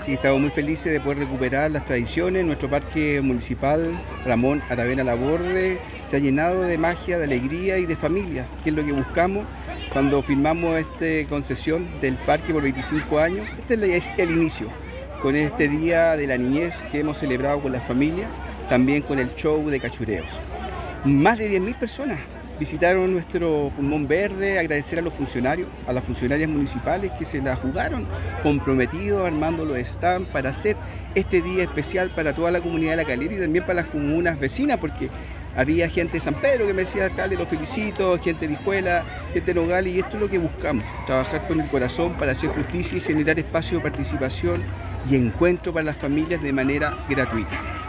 Sí, estamos muy felices de poder recuperar las tradiciones. Nuestro parque municipal Ramón Aravena Laborde se ha llenado de magia, de alegría y de familia, que es lo que buscamos cuando firmamos esta concesión del parque por 25 años. Este es el inicio, con este Día de la Niñez que hemos celebrado con la familia, también con el show de cachureos. Más de 10.000 personas visitaron nuestro pulmón verde, agradecer a los funcionarios, a las funcionarias municipales que se la jugaron, comprometidos armando los stands para hacer este día especial para toda la comunidad de La Calera y también para las comunas vecinas, porque había gente de San Pedro que me decía, alcalde, los felicito, gente de Hijuela, gente de Nogales, y esto es lo que buscamos, trabajar con el corazón para hacer justicia y generar espacio de participación y encuentro para las familias de manera gratuita.